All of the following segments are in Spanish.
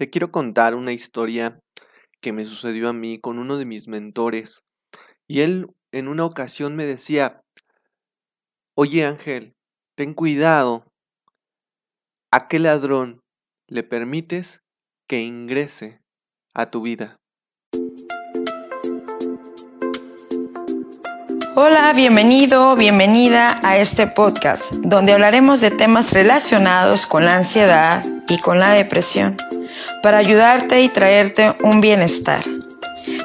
Te quiero contar una historia que me sucedió a mí con uno de mis mentores. Y él en una ocasión me decía, oye Ángel, ten cuidado, ¿a qué ladrón le permites que ingrese a tu vida? Hola, bienvenido, bienvenida a este podcast, donde hablaremos de temas relacionados con la ansiedad y con la depresión, para ayudarte y traerte un bienestar.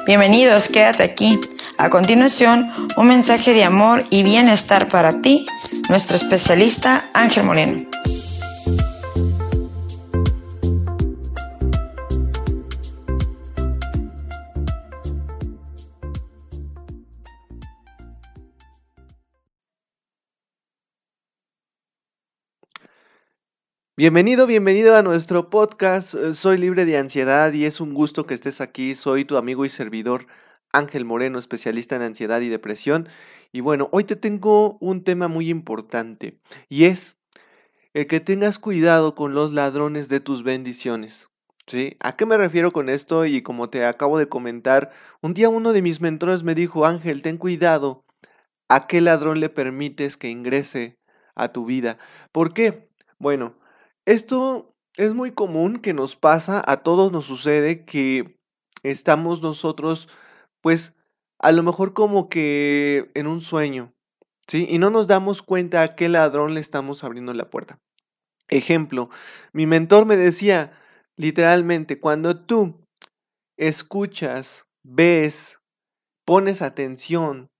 Bienvenidos, quédate aquí. A continuación, un mensaje de amor y bienestar para ti, nuestro especialista Ángel Moreno. Bienvenido, bienvenido a nuestro podcast. Eh, soy libre de ansiedad y es un gusto que estés aquí. Soy tu amigo y servidor Ángel Moreno, especialista en ansiedad y depresión. Y bueno, hoy te tengo un tema muy importante y es el que tengas cuidado con los ladrones de tus bendiciones. ¿Sí? ¿A qué me refiero con esto? Y como te acabo de comentar, un día uno de mis mentores me dijo, Ángel, ten cuidado. ¿A qué ladrón le permites que ingrese a tu vida? ¿Por qué? Bueno, esto es muy común que nos pasa, a todos nos sucede que estamos nosotros, pues, a lo mejor como que en un sueño, ¿sí? Y no nos damos cuenta a qué ladrón le estamos abriendo la puerta. Ejemplo, mi mentor me decía, literalmente, cuando tú escuchas, ves, pones atención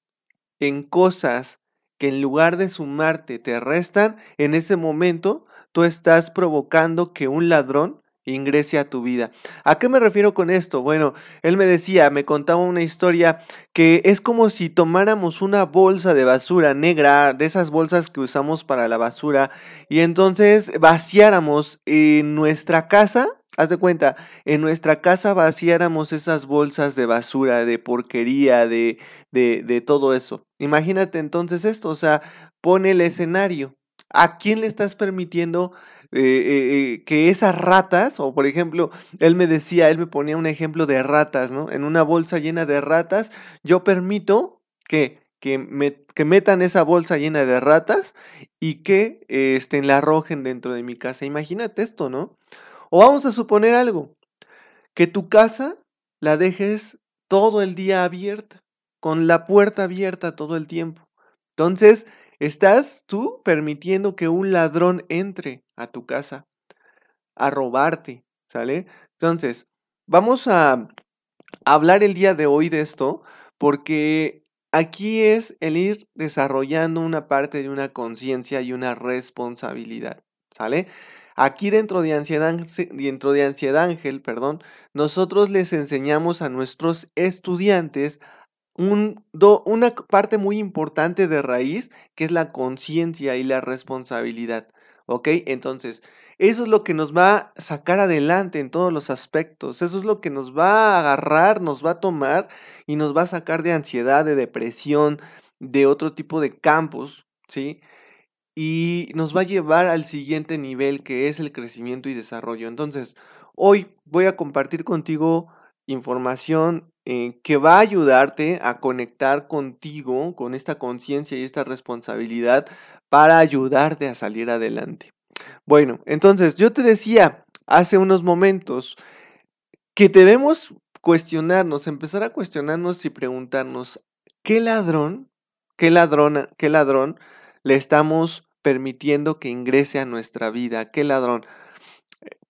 en cosas que en lugar de sumarte te restan, en ese momento tú estás provocando que un ladrón ingrese a tu vida. ¿A qué me refiero con esto? Bueno, él me decía, me contaba una historia que es como si tomáramos una bolsa de basura negra, de esas bolsas que usamos para la basura, y entonces vaciáramos en nuestra casa. Haz de cuenta, en nuestra casa vaciáramos esas bolsas de basura, de porquería, de, de, de todo eso. Imagínate entonces esto, o sea, pone el escenario. ¿A quién le estás permitiendo eh, eh, eh, que esas ratas, o por ejemplo, él me decía, él me ponía un ejemplo de ratas, ¿no? En una bolsa llena de ratas, yo permito que, que, me, que metan esa bolsa llena de ratas y que este, la arrojen dentro de mi casa. Imagínate esto, ¿no? O vamos a suponer algo, que tu casa la dejes todo el día abierta, con la puerta abierta todo el tiempo. Entonces, Estás tú permitiendo que un ladrón entre a tu casa a robarte, ¿sale? Entonces, vamos a hablar el día de hoy de esto porque aquí es el ir desarrollando una parte de una conciencia y una responsabilidad, ¿sale? Aquí dentro de Ansiedad, dentro de Ansiedad Ángel, perdón, nosotros les enseñamos a nuestros estudiantes una parte muy importante de raíz que es la conciencia y la responsabilidad. ¿Ok? Entonces, eso es lo que nos va a sacar adelante en todos los aspectos. Eso es lo que nos va a agarrar, nos va a tomar y nos va a sacar de ansiedad, de depresión, de otro tipo de campos, ¿sí? Y nos va a llevar al siguiente nivel que es el crecimiento y desarrollo. Entonces, hoy voy a compartir contigo información eh, que va a ayudarte a conectar contigo, con esta conciencia y esta responsabilidad para ayudarte a salir adelante. Bueno, entonces yo te decía hace unos momentos que debemos cuestionarnos, empezar a cuestionarnos y preguntarnos, ¿qué ladrón, qué ladrona, qué ladrón le estamos permitiendo que ingrese a nuestra vida? ¿Qué ladrón?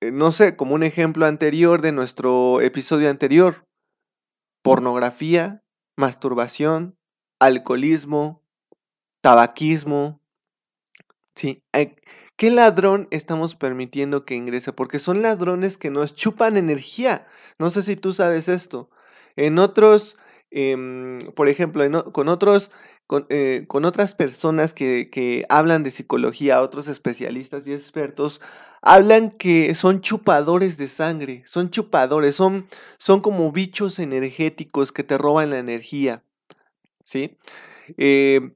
Eh, no sé, como un ejemplo anterior de nuestro episodio anterior, pornografía, masturbación, alcoholismo, tabaquismo. Sí, ¿qué ladrón estamos permitiendo que ingrese? Porque son ladrones que nos chupan energía. No sé si tú sabes esto. En otros, em, por ejemplo, con otros eh, con, otras personas que, que, hablan de psicología, otros especialistas y expertos, hablan que son chupadores de sangre, son chupadores, son, son como bichos energéticos que te roban la energía. ¿Sí? Eh,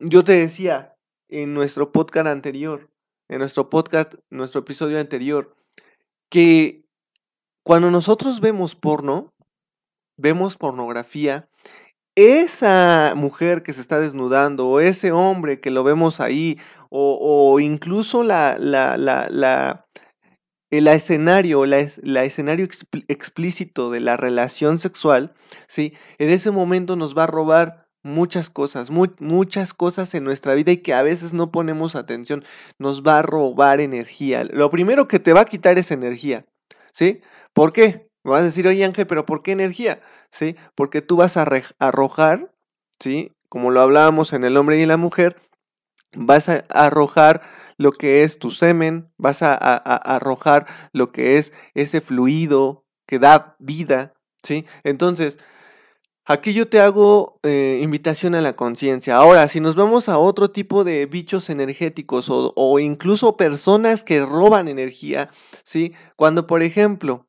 yo te decía en nuestro podcast anterior, en nuestro podcast, nuestro episodio anterior, que cuando nosotros vemos porno, vemos pornografía, esa mujer que se está desnudando o ese hombre que lo vemos ahí o, incluso la, el escenario, la, escenario explícito de la relación sexual, ¿sí? En ese momento nos va a robar muchas cosas, muchas cosas en nuestra vida y que a veces no ponemos atención, nos va a robar energía. Lo primero que te va a quitar es energía, ¿sí? ¿Por qué? Me vas a decir, oye Ángel, pero ¿por qué energía? ¿Sí? Porque tú vas a arrojar, ¿sí? Como lo hablábamos en el hombre y la mujer, vas a arrojar lo que es tu semen, vas a, arrojar lo que es ese fluido que da vida, ¿sí? Entonces, aquí yo te hago eh, invitación a la conciencia. Ahora, si nos vamos a otro tipo de bichos energéticos o, o incluso personas que roban energía, ¿sí? Cuando, por ejemplo,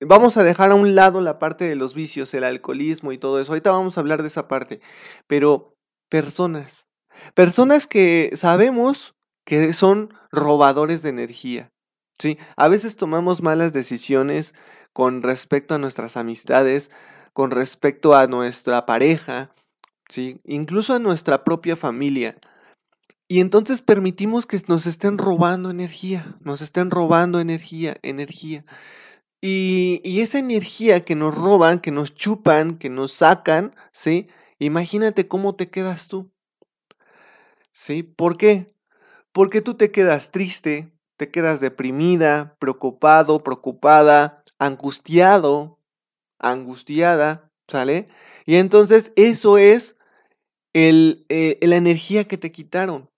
Vamos a dejar a un lado la parte de los vicios, el alcoholismo y todo eso. Ahorita vamos a hablar de esa parte. Pero personas, personas que sabemos que son robadores de energía. ¿sí? A veces tomamos malas decisiones con respecto a nuestras amistades, con respecto a nuestra pareja, ¿sí? incluso a nuestra propia familia. Y entonces permitimos que nos estén robando energía, nos estén robando energía, energía. Y, esa energía que nos roban, que nos chupan, que nos sacan, ¿sí? Imagínate cómo te quedas tú. ¿Sí? ¿Por qué? Porque tú te quedas triste, te quedas deprimida, preocupado, preocupada, angustiado, angustiada, ¿sale? Y entonces eso es el, eh, la energía que te quitaron,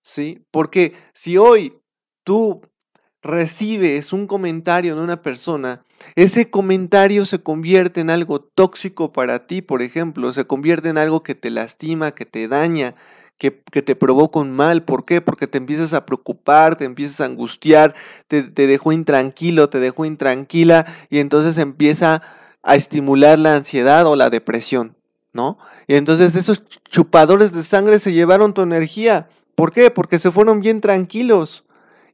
¿sí? Porque si hoy tú recibes un comentario de una persona, ese comentario se convierte en algo tóxico para ti, por ejemplo, se convierte en algo que te lastima, que te daña, que, te provoca un mal. ¿Por qué? Porque te empiezas a preocupar, te empiezas a angustiar, te, te dejó intranquilo, te dejó intranquila y entonces empieza a estimular la ansiedad o la depresión, ¿no? Y entonces esos chupadores de sangre se llevaron tu energía. ¿Por qué? Porque se fueron bien tranquilos.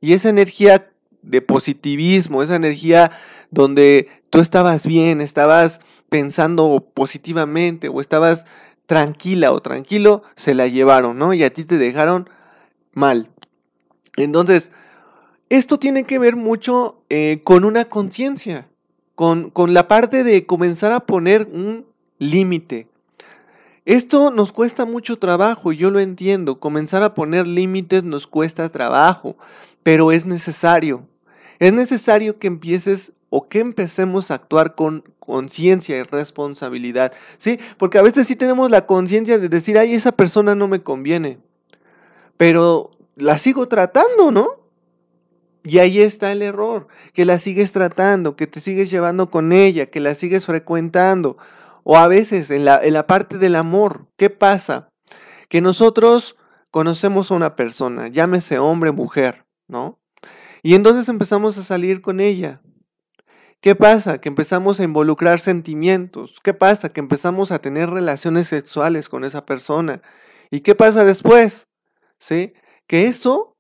Y esa energía de positivismo, esa energía donde tú estabas bien, estabas pensando positivamente o estabas tranquila o tranquilo, se la llevaron, ¿no? Y a ti te dejaron mal. Entonces, esto tiene que ver mucho eh, con una conciencia, con, con la parte de comenzar a poner un límite. Esto nos cuesta mucho trabajo, yo lo entiendo. Comenzar a poner límites nos cuesta trabajo, pero es necesario. Es necesario que empieces o que empecemos a actuar con conciencia y responsabilidad, ¿sí? Porque a veces sí tenemos la conciencia de decir, ay, esa persona no me conviene, pero la sigo tratando, ¿no? Y ahí está el error, que la sigues tratando, que te sigues llevando con ella, que la sigues frecuentando. O a veces en la, en la parte del amor, ¿qué pasa? Que nosotros conocemos a una persona, llámese hombre, mujer, ¿no? Y entonces empezamos a salir con ella, ¿Qué pasa? Que empezamos a involucrar sentimientos. ¿Qué pasa? Que empezamos a tener relaciones sexuales con esa persona. ¿Y qué pasa después? ¿Sí? Que eso,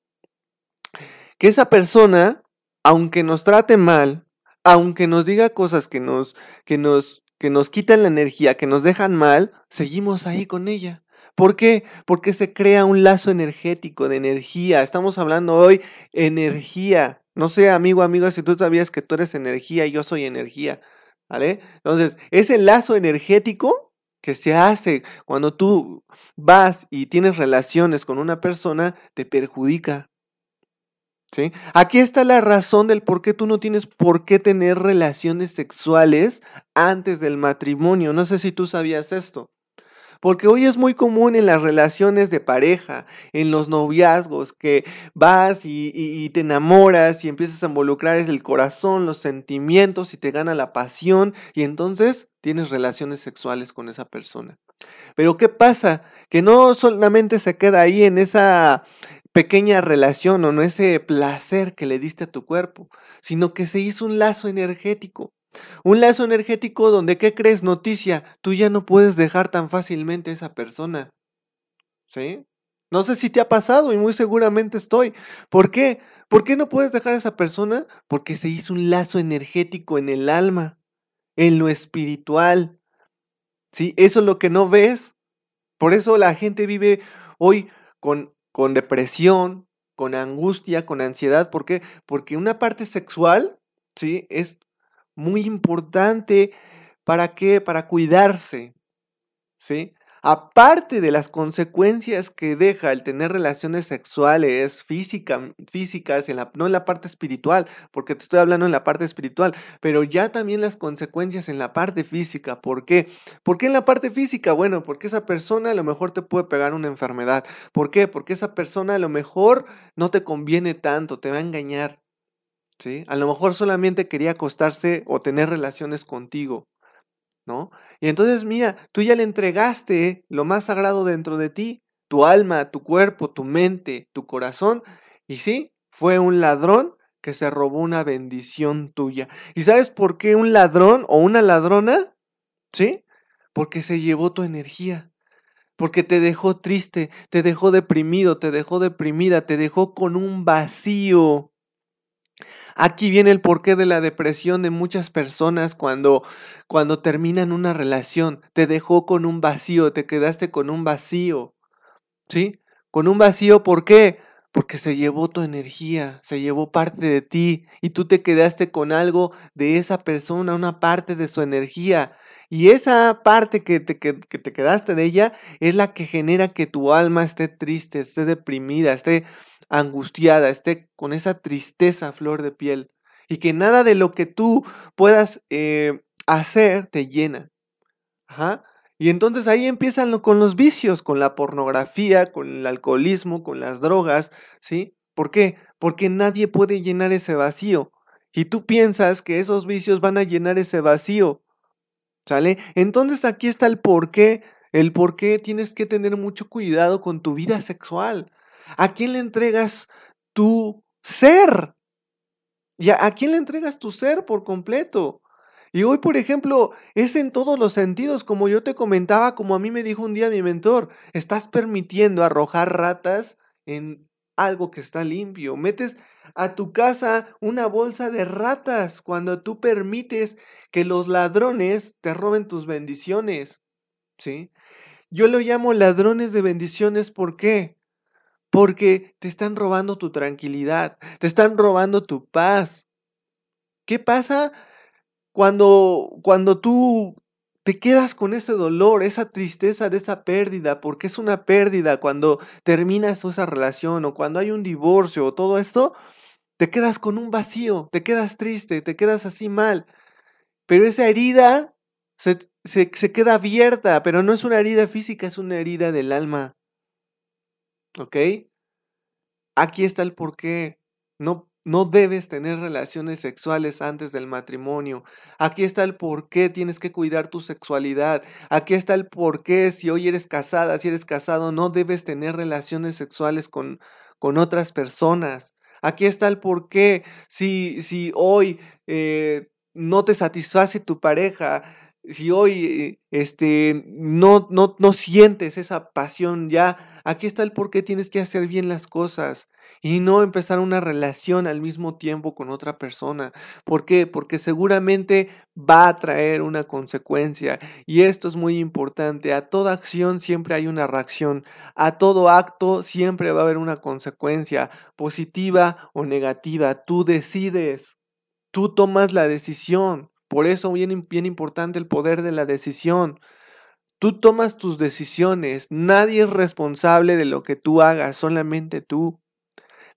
que esa persona, aunque nos trate mal, aunque nos diga cosas que nos, que nos, que nos quitan la energía, que nos dejan mal, seguimos ahí con ella. ¿Por qué? Porque se crea un lazo energético de energía. Estamos hablando hoy energía. No sé, amigo, amiga, si tú sabías que tú eres energía y yo soy energía, ¿vale? Entonces, ese lazo energético que se hace cuando tú vas y tienes relaciones con una persona, te perjudica. ¿Sí? Aquí está la razón del por qué tú no tienes por qué tener relaciones sexuales antes del matrimonio. No sé si tú sabías esto. Porque hoy es muy común en las relaciones de pareja, en los noviazgos, que vas y, te enamoras y empiezas a involucrar el corazón, los sentimientos y te gana la pasión y entonces tienes relaciones sexuales con esa persona. Pero ¿qué pasa? Que no solamente se queda ahí en esa pequeña relación o no ese placer que le diste a tu cuerpo, sino que se hizo un lazo energético. Un lazo energético donde, ¿qué crees? Noticia, tú ya no puedes dejar tan fácilmente a esa persona. ¿Sí? No sé si te ha pasado y muy seguramente estoy. ¿Por qué? ¿Por qué no puedes dejar a esa persona? Porque se hizo un lazo energético en el alma, en lo espiritual. ¿Sí? Eso es lo que no ves. Por eso la gente vive hoy con, con depresión, con angustia, con ansiedad. ¿Por qué? Porque una parte sexual, ¿sí? Es muy importante. ¿Para qué? Para cuidarse. ¿Sí? aparte de las consecuencias que deja el tener relaciones sexuales física, físicas, en la, no en la parte espiritual, porque te estoy hablando en la parte espiritual, pero ya también las consecuencias en la parte física. ¿Por qué? ¿Por qué en la parte física? Bueno, porque esa persona a lo mejor te puede pegar una enfermedad. ¿Por qué? Porque esa persona a lo mejor no te conviene tanto, te va a engañar. ¿Sí? A lo mejor solamente quería acostarse o tener relaciones contigo. ¿no? Y entonces, mira, tú ya le entregaste lo más sagrado dentro de ti, tu alma, tu cuerpo, tu mente, tu corazón, y sí, fue un ladrón que se robó una bendición tuya. ¿Y sabes por qué un ladrón o una ladrona? ¿Sí? Porque se llevó tu energía. Porque te dejó triste, te dejó deprimido, te dejó deprimida, te dejó con un vacío. Aquí viene el porqué de la depresión de muchas personas cuando, cuando terminan una relación. Te dejó con un vacío, te quedaste con un vacío. ¿Sí? Con un vacío, ¿por qué? Porque se llevó tu energía, se llevó parte de ti y tú te quedaste con algo de esa persona, una parte de su energía. Y esa parte que te, que te quedaste de ella es la que genera que tu alma esté triste, esté deprimida, esté angustiada, esté con esa tristeza flor de piel y que nada de lo que tú puedas eh, hacer te llena. Y entonces ahí empiezan con los vicios, con la pornografía, con el alcoholismo, con las drogas, ¿sí? ¿Por qué? Porque nadie puede llenar ese vacío. Y tú piensas que esos vicios van a llenar ese vacío. ¿Sale? Entonces aquí está el por qué. El por qué tienes que tener mucho cuidado con tu vida sexual. ¿A quién le entregas tu ser? ¿Y a, quién le entregas tu ser por completo? Y hoy, por ejemplo, es en todos los sentidos, como yo te comentaba, como a mí me dijo un día mi mentor, estás permitiendo arrojar ratas en algo que está limpio. Metes a tu casa una bolsa de ratas cuando tú permites que los ladrones te roben tus bendiciones. ¿Sí? Yo lo llamo ladrones de bendiciones, ¿por qué? porque te están robando tu tranquilidad, te están robando tu paz. ¿Qué pasa cuando, cuando tú te quedas con ese dolor, esa tristeza de esa pérdida, porque es una pérdida cuando terminas esa relación o cuando hay un divorcio o todo esto, te quedas con un vacío, te quedas triste, te quedas así mal. Pero esa herida se, se, se queda abierta, pero no es una herida física, es una herida del alma. ¿Ok? Aquí está el por qué. No, no debes tener relaciones sexuales antes del matrimonio. Aquí está el por qué tienes que cuidar tu sexualidad. Aquí está el por qué si hoy eres casada, si eres casado, no debes tener relaciones sexuales con, con otras personas. Aquí está el por qué si, si hoy eh, no te satisface tu pareja, si hoy este, no, no, no sientes esa pasión ya, aquí está el por qué tienes que hacer bien las cosas y no empezar una relación al mismo tiempo con otra persona. ¿Por qué? Porque seguramente va a traer una consecuencia y esto es muy importante. A toda acción siempre hay una reacción. A todo acto siempre va a haber una consecuencia, positiva o negativa. Tú decides. Tú tomas la decisión. Por eso bien, bien importante el poder de la decisión. Tú tomas tus decisiones, nadie es responsable de lo que tú hagas, solamente tú.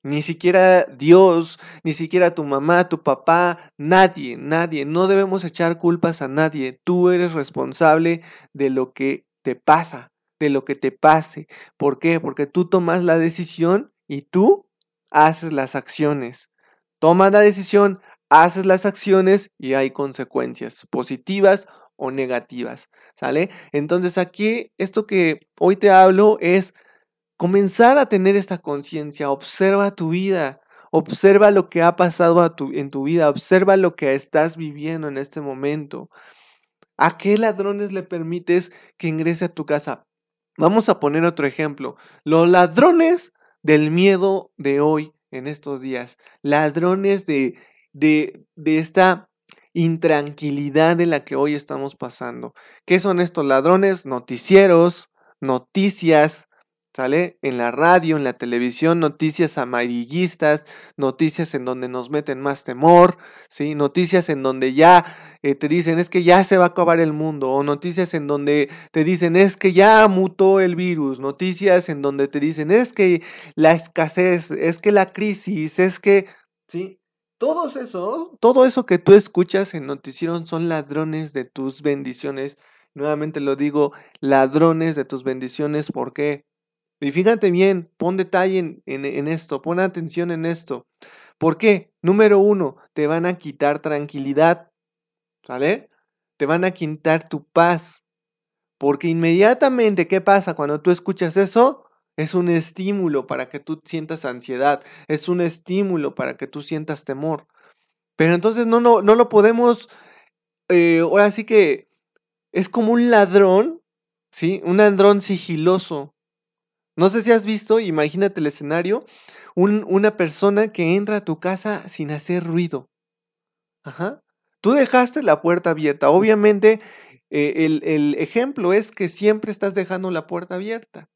Ni siquiera Dios, ni siquiera tu mamá, tu papá, nadie, nadie. No debemos echar culpas a nadie. Tú eres responsable de lo que te pasa, de lo que te pase. ¿Por qué? Porque tú tomas la decisión y tú haces las acciones. Tomas la decisión, haces las acciones y hay consecuencias positivas o negativas, ¿sale? Entonces aquí esto que hoy te hablo es comenzar a tener esta conciencia, observa tu vida, observa lo que ha pasado en tu vida, observa lo que estás viviendo en este momento. ¿A qué ladrones le permites que ingrese a tu casa? Vamos a poner otro ejemplo. Los ladrones del miedo de hoy en estos días, ladrones de, de, de esta intranquilidad en la que hoy estamos pasando. ¿Qué son estos ladrones? Noticieros, noticias, ¿sale? En la radio, en la televisión, noticias amarillistas, noticias en donde nos meten más temor, ¿sí? Noticias en donde ya eh, te dicen es que ya se va a acabar el mundo, o noticias en donde te dicen es que ya mutó el virus, noticias en donde te dicen es que la escasez, es que la crisis, es que, ¿sí? Todo eso, todo eso que tú escuchas en noticiero son ladrones de tus bendiciones. Nuevamente lo digo, ladrones de tus bendiciones. ¿Por qué? Y fíjate bien, pon detalle en, en, esto, pon atención en esto. ¿Por qué? Número uno, te van a quitar tranquilidad, ¿sale? Te van a quitar tu paz. Porque inmediatamente, ¿qué pasa cuando tú escuchas eso? Es un estímulo para que tú sientas ansiedad, es un estímulo para que tú sientas temor. Pero entonces no, no, no lo podemos, eh, ahora sí que es como un ladrón, ¿sí? Un ladrón sigiloso, no sé si has visto, imagínate el escenario, una persona que entra a tu casa sin hacer ruido. Ajá. Tú dejaste la puerta abierta. Obviamente, eh, el, el, ejemplo es que siempre estás dejando la puerta abierta.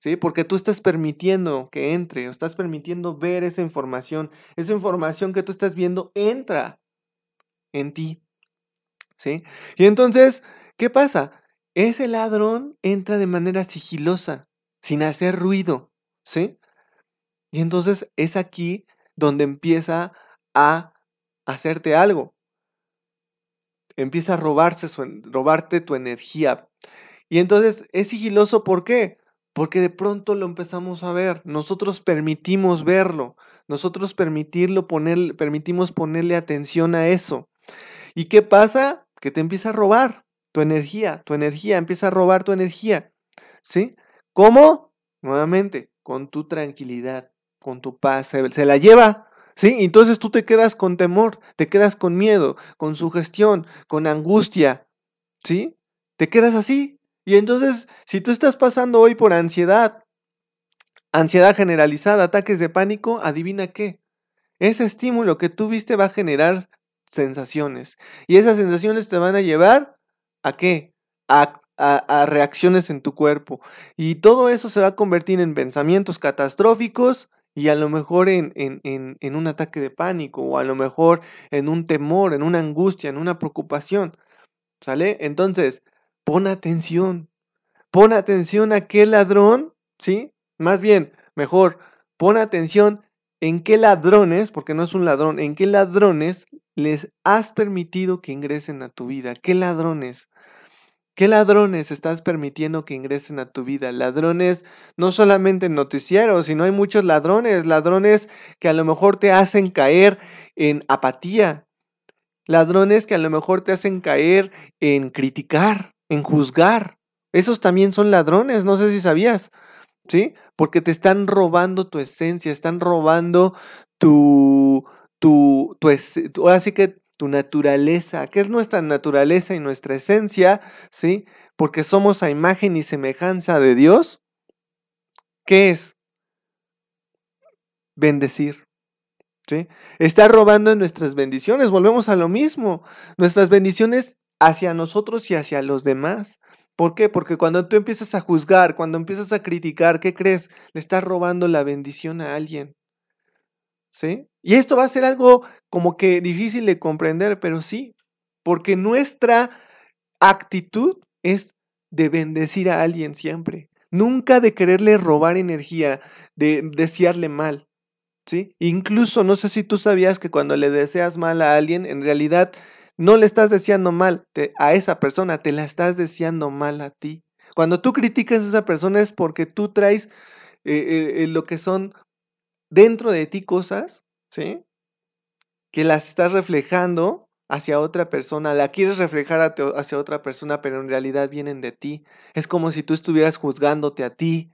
¿Sí? Porque tú estás permitiendo que entre, o estás permitiendo ver esa información. Esa información que tú estás viendo entra en ti. ¿Sí? Y entonces, ¿qué pasa? Ese ladrón entra de manera sigilosa sin hacer ruido, ¿sí? Y entonces es aquí donde empieza a hacerte algo. Empieza a robarse robarte tu energía. Y entonces es sigiloso, ¿por qué? Porque de pronto lo empezamos a ver. Nosotros permitimos verlo. Nosotros permitirlo poner, permitimos ponerle atención a eso. ¿Y qué pasa? Que te empieza a robar tu energía. Tu energía empieza a robar tu energía. ¿Sí? ¿Cómo? Nuevamente, con tu tranquilidad, con tu paz, se, la lleva. ¿Sí? Entonces tú te quedas con temor, te quedas con miedo, con sugestión, con angustia. ¿Sí? Te quedas así. Y entonces, si tú estás pasando hoy por ansiedad, ansiedad generalizada, ataques de pánico, adivina qué. Ese estímulo que tú viste va a generar sensaciones. Y esas sensaciones te van a llevar a qué? A a, reacciones en tu cuerpo. Y todo eso se va a convertir en pensamientos catastróficos y a lo mejor en, en, en, un ataque de pánico o a lo mejor en un temor, en una angustia, en una preocupación. ¿Sale? Entonces, pon atención. Pon atención a qué ladrón, ¿sí? Más bien, mejor, pon atención en qué ladrones, porque no es un ladrón, en qué ladrones les has permitido que ingresen a tu vida. ¿Qué ladrones? ¿Qué ladrones estás permitiendo que ingresen a tu vida? Ladrones no solamente en noticieros, sino hay muchos ladrones, ladrones que a lo mejor te hacen caer en apatía, ladrones que a lo mejor te hacen caer en criticar, en juzgar. Esos también son ladrones, no sé si sabías, ¿sí? Porque te están robando tu esencia, están robando tu, tu, tu, ahora sí que tu naturaleza, que es nuestra naturaleza y nuestra esencia, ¿sí? Porque somos a imagen y semejanza de Dios. ¿Qué es? Bendecir. ¿Sí? Está robando nuestras bendiciones. Volvemos a lo mismo. Nuestras bendiciones hacia nosotros y hacia los demás. ¿Por qué? Porque cuando tú empiezas a juzgar, cuando empiezas a criticar, ¿qué crees? Le estás robando la bendición a alguien. ¿Sí? Y esto va a ser algo como que difícil de comprender, pero sí, porque nuestra actitud es de bendecir a alguien siempre, nunca de quererle robar energía, de desearle mal. ¿Sí? Incluso no sé si tú sabías que cuando le deseas mal a alguien, en realidad no le estás deseando mal a esa persona, te la estás deseando mal a ti. Cuando tú criticas a esa persona es porque tú traes eh, eh, eh, lo que son dentro de ti cosas, ¿sí? Que las estás reflejando hacia otra persona, la quieres reflejar hacia otra persona, pero en realidad vienen de ti. Es como si tú estuvieras juzgándote a ti.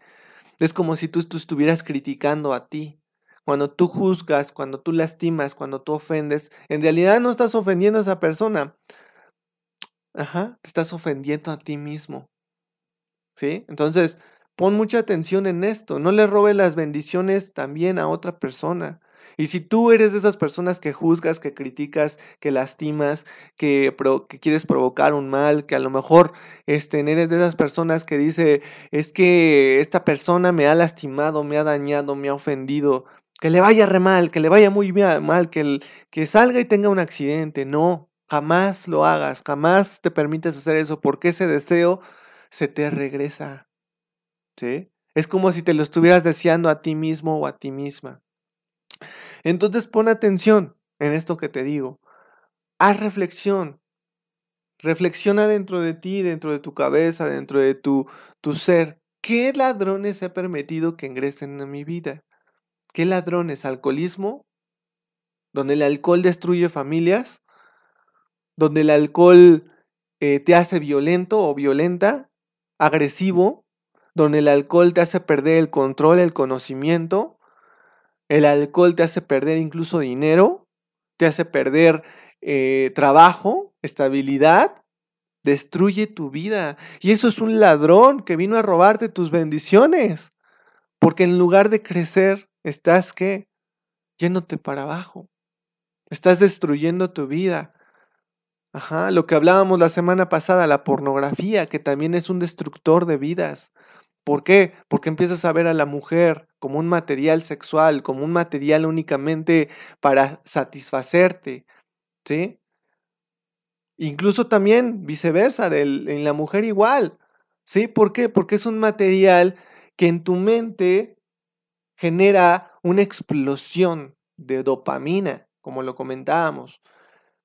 Es como si tú, tú estuvieras criticando a ti. Cuando tú juzgas, cuando tú lastimas, cuando tú ofendes, en realidad no estás ofendiendo a esa persona. Ajá, te estás ofendiendo a ti mismo. ¿Sí? Entonces, Pon mucha atención en esto. No le robes las bendiciones también a otra persona. Y si tú eres de esas personas que juzgas, que criticas, que lastimas, que, que quieres provocar un mal, que a lo mejor este, eres de esas personas que dice, es que esta persona me ha lastimado, me ha dañado, me ha ofendido, que le vaya re mal, que le vaya muy mal, que, que salga y tenga un accidente. No, jamás lo hagas, jamás te permites hacer eso porque ese deseo se te regresa. ¿Sí? Es como si te lo estuvieras deseando a ti mismo o a ti misma. Entonces pon atención en esto que te digo. Haz reflexión. Reflexiona dentro de ti, dentro de tu cabeza, dentro de tu, tu ser. ¿Qué ladrones he permitido que ingresen en mi vida? ¿Qué ladrones? ¿Alcoholismo? ¿Donde el alcohol destruye familias? ¿Donde el alcohol eh, te hace violento o violenta? ¿Agresivo? ¿Donde el alcohol te hace perder el control, el conocimiento? El alcohol te hace perder incluso dinero, te hace perder eh, trabajo, estabilidad, destruye tu vida. Y eso es un ladrón que vino a robarte tus bendiciones. Porque en lugar de crecer, estás que yéndote para abajo. Estás destruyendo tu vida. Ajá, lo que hablábamos la semana pasada, la pornografía, que también es un destructor de vidas. ¿Por qué? Porque empiezas a ver a la mujer como un material sexual, como un material únicamente para satisfacerte, ¿sí? Incluso también viceversa, en la mujer igual, ¿sí? ¿Por qué? Porque es un material que en tu mente genera una explosión de dopamina, como lo comentábamos.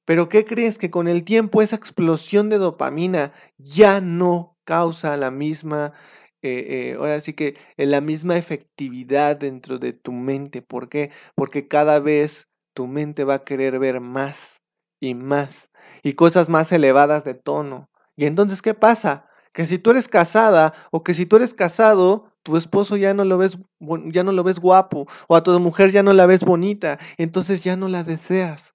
Pero ¿qué crees? Que con el tiempo esa explosión de dopamina ya no causa la misma eh, eh, ahora sí que en la misma efectividad dentro de tu mente. ¿Por qué? Porque cada vez tu mente va a querer ver más y más y cosas más elevadas de tono. Y entonces, ¿qué pasa? Que si tú eres casada o que si tú eres casado, tu esposo ya no lo ves ya no lo ves guapo o a tu mujer ya no la ves bonita, entonces ya no la deseas.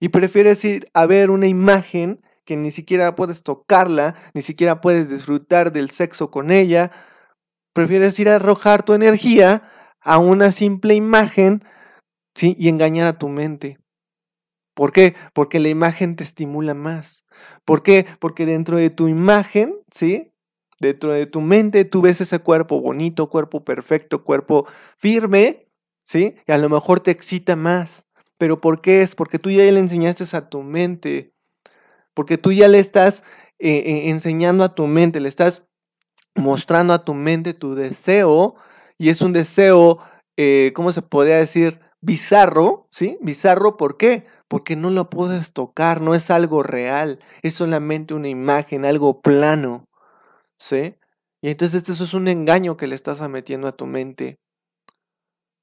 Y prefieres ir a ver una imagen que ni siquiera puedes tocarla, ni siquiera puedes disfrutar del sexo con ella. Prefieres ir a arrojar tu energía a una simple imagen ¿sí? y engañar a tu mente. ¿Por qué? Porque la imagen te estimula más. ¿Por qué? Porque dentro de tu imagen, ¿sí? Dentro de tu mente tú ves ese cuerpo bonito, cuerpo perfecto, cuerpo firme, ¿sí? Y a lo mejor te excita más. ¿Pero por qué es? Porque tú ya le enseñaste a tu mente porque tú ya le estás eh, eh, enseñando a tu mente, le estás mostrando a tu mente tu deseo, y es un deseo, eh, ¿cómo se podría decir? Bizarro, ¿sí? Bizarro, ¿por qué? Porque no lo puedes tocar, no es algo real, es solamente una imagen, algo plano, ¿sí? Y entonces eso es un engaño que le estás metiendo a tu mente.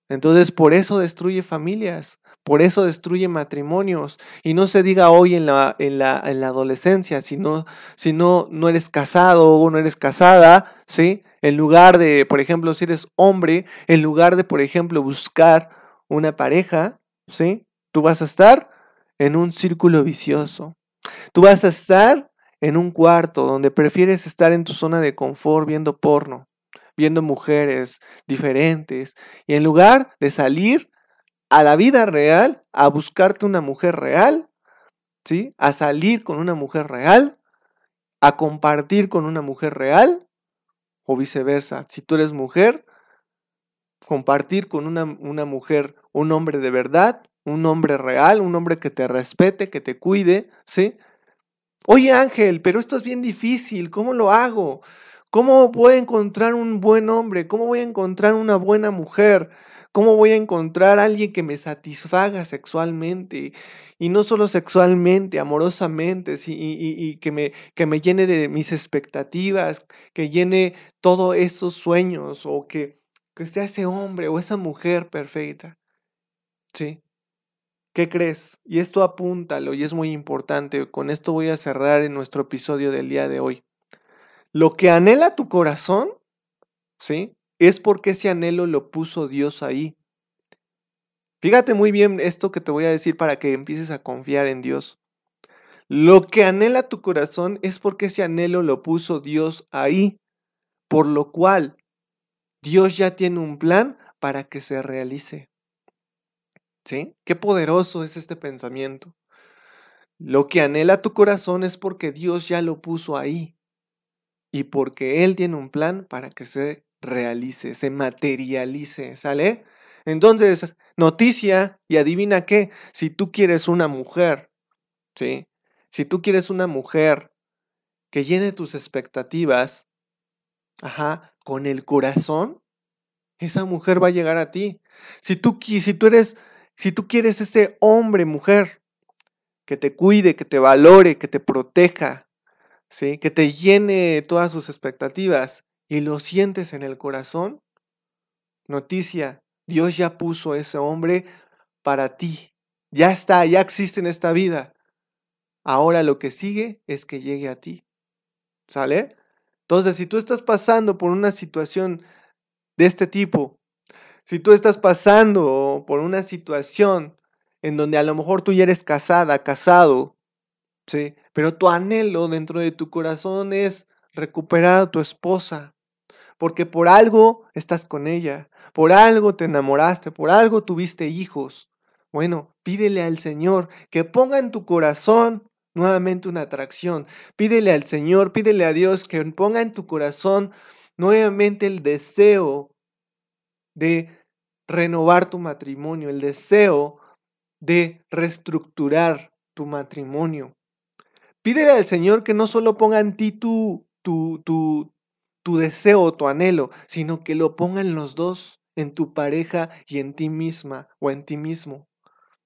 Entonces por eso destruye familias, por eso destruye matrimonios. Y no se diga hoy en la, en la, en la adolescencia, si, no, si no, no eres casado o no eres casada, ¿sí? En lugar de, por ejemplo, si eres hombre, en lugar de, por ejemplo, buscar una pareja, ¿sí? Tú vas a estar en un círculo vicioso. Tú vas a estar en un cuarto donde prefieres estar en tu zona de confort viendo porno, viendo mujeres diferentes. Y en lugar de salir a la vida real, a buscarte una mujer real, ¿sí? A salir con una mujer real, a compartir con una mujer real, o viceversa. Si tú eres mujer, compartir con una, una mujer, un hombre de verdad, un hombre real, un hombre que te respete, que te cuide, ¿sí? Oye Ángel, pero esto es bien difícil, ¿cómo lo hago? ¿Cómo voy a encontrar un buen hombre? ¿Cómo voy a encontrar una buena mujer? ¿Cómo voy a encontrar a alguien que me satisfaga sexualmente? Y no solo sexualmente, amorosamente, y, que, me, que me llene de mis expectativas, que llene todos esos sueños, o que, que sea ese hombre o esa mujer perfecta. ¿Sí? ¿Qué crees? Y esto apúntalo y es muy importante. Con esto voy a cerrar en nuestro episodio del día de hoy. Lo que anhela tu corazón, ¿sí? es porque ese anhelo lo puso Dios ahí. Fíjate muy bien esto que te voy a decir para que empieces a confiar en Dios. Lo que anhela tu corazón es porque ese anhelo lo puso Dios ahí, por lo cual Dios ya tiene un plan para que se realice. ¿Sí? Qué poderoso es este pensamiento. Lo que anhela tu corazón es porque Dios ya lo puso ahí y porque Él tiene un plan para que se realice, se materialice, ¿sale? Entonces, noticia y adivina qué, si tú quieres una mujer, ¿sí? Si tú quieres una mujer que llene tus expectativas, ajá, con el corazón, esa mujer va a llegar a ti. Si tú, si tú eres, si tú quieres ese hombre, mujer, que te cuide, que te valore, que te proteja, ¿sí? que te llene todas sus expectativas y lo sientes en el corazón, noticia, Dios ya puso ese hombre para ti. Ya está, ya existe en esta vida. Ahora lo que sigue es que llegue a ti. ¿Sale? Entonces, si tú estás pasando por una situación de este tipo, si tú estás pasando por una situación en donde a lo mejor tú ya eres casada, casado, ¿sí? Pero tu anhelo dentro de tu corazón es recuperar a tu esposa, porque por algo estás con ella, por algo te enamoraste, por algo tuviste hijos. Bueno, pídele al Señor que ponga en tu corazón nuevamente una atracción. Pídele al Señor, pídele a Dios que ponga en tu corazón nuevamente el deseo de renovar tu matrimonio, el deseo de reestructurar tu matrimonio. Pídele al Señor que no solo ponga en ti tu, tu, tu, tu deseo, tu anhelo, sino que lo pongan los dos en tu pareja y en ti misma o en ti mismo.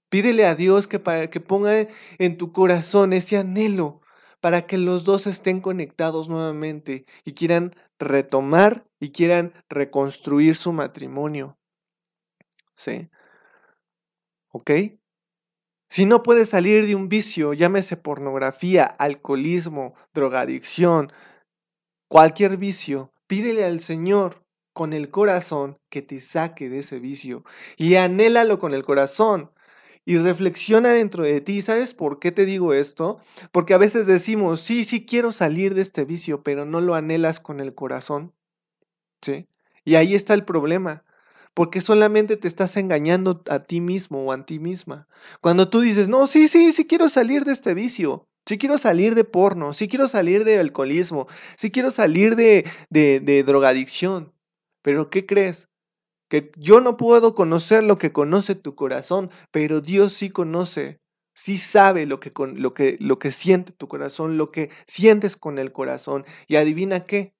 Pídele a Dios que, para, que ponga en tu corazón ese anhelo para que los dos estén conectados nuevamente y quieran retomar y quieran reconstruir su matrimonio. ¿Sí? ¿Ok? Si no puedes salir de un vicio, llámese pornografía, alcoholismo, drogadicción, cualquier vicio, pídele al Señor con el corazón que te saque de ese vicio y anhélalo con el corazón y reflexiona dentro de ti. ¿Sabes por qué te digo esto? Porque a veces decimos, sí, sí quiero salir de este vicio, pero no lo anhelas con el corazón. ¿Sí? Y ahí está el problema porque solamente te estás engañando a ti mismo o a ti misma. Cuando tú dices, no, sí, sí, sí quiero salir de este vicio, sí quiero salir de porno, sí quiero salir de alcoholismo, sí quiero salir de, de, de drogadicción, pero ¿qué crees? Que yo no puedo conocer lo que conoce tu corazón, pero Dios sí conoce, sí sabe lo que, lo que, lo que siente tu corazón, lo que sientes con el corazón. Y adivina qué,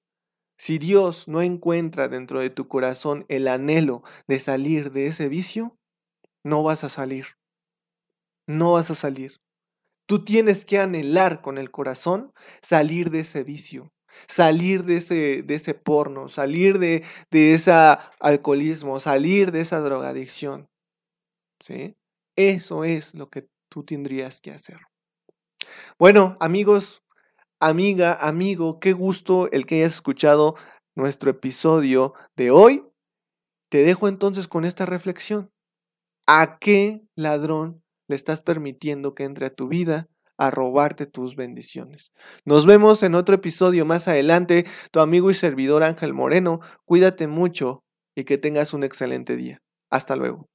si Dios no encuentra dentro de tu corazón el anhelo de salir de ese vicio, no vas a salir. No vas a salir. Tú tienes que anhelar con el corazón salir de ese vicio, salir de ese, de ese porno, salir de, de ese alcoholismo, salir de esa drogadicción. ¿Sí? Eso es lo que tú tendrías que hacer. Bueno, amigos, Amiga, amigo, qué gusto el que hayas escuchado nuestro episodio de hoy. Te dejo entonces con esta reflexión. ¿A qué ladrón le estás permitiendo que entre a tu vida a robarte tus bendiciones? Nos vemos en otro episodio más adelante. Tu amigo y servidor Ángel Moreno, cuídate mucho y que tengas un excelente día. Hasta luego.